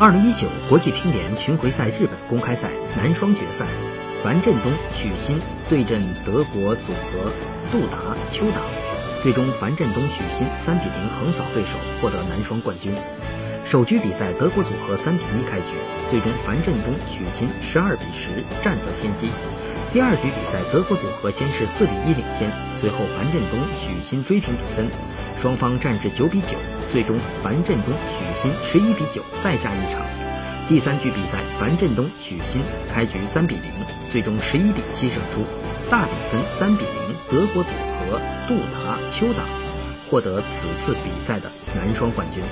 二零一九国际乒联巡回赛日本公开赛男双决赛，樊振东、许昕对阵德国组合杜达、邱达，最终樊振东、许昕三比零横扫对手，获得男双冠军。首局比赛德国组合三比一开局，最终樊振东、许昕十二比十占得先机。第二局比赛德国组合先是四比一领先，随后樊振东、许昕追平比分，双方战至九比九。最终，樊振东、许昕十一比九再下一场。第三局比赛，樊振东、许昕开局三比零，最终十一比七胜出，大比分三比零。德国组合杜达、邱党获得此次比赛的男双冠军。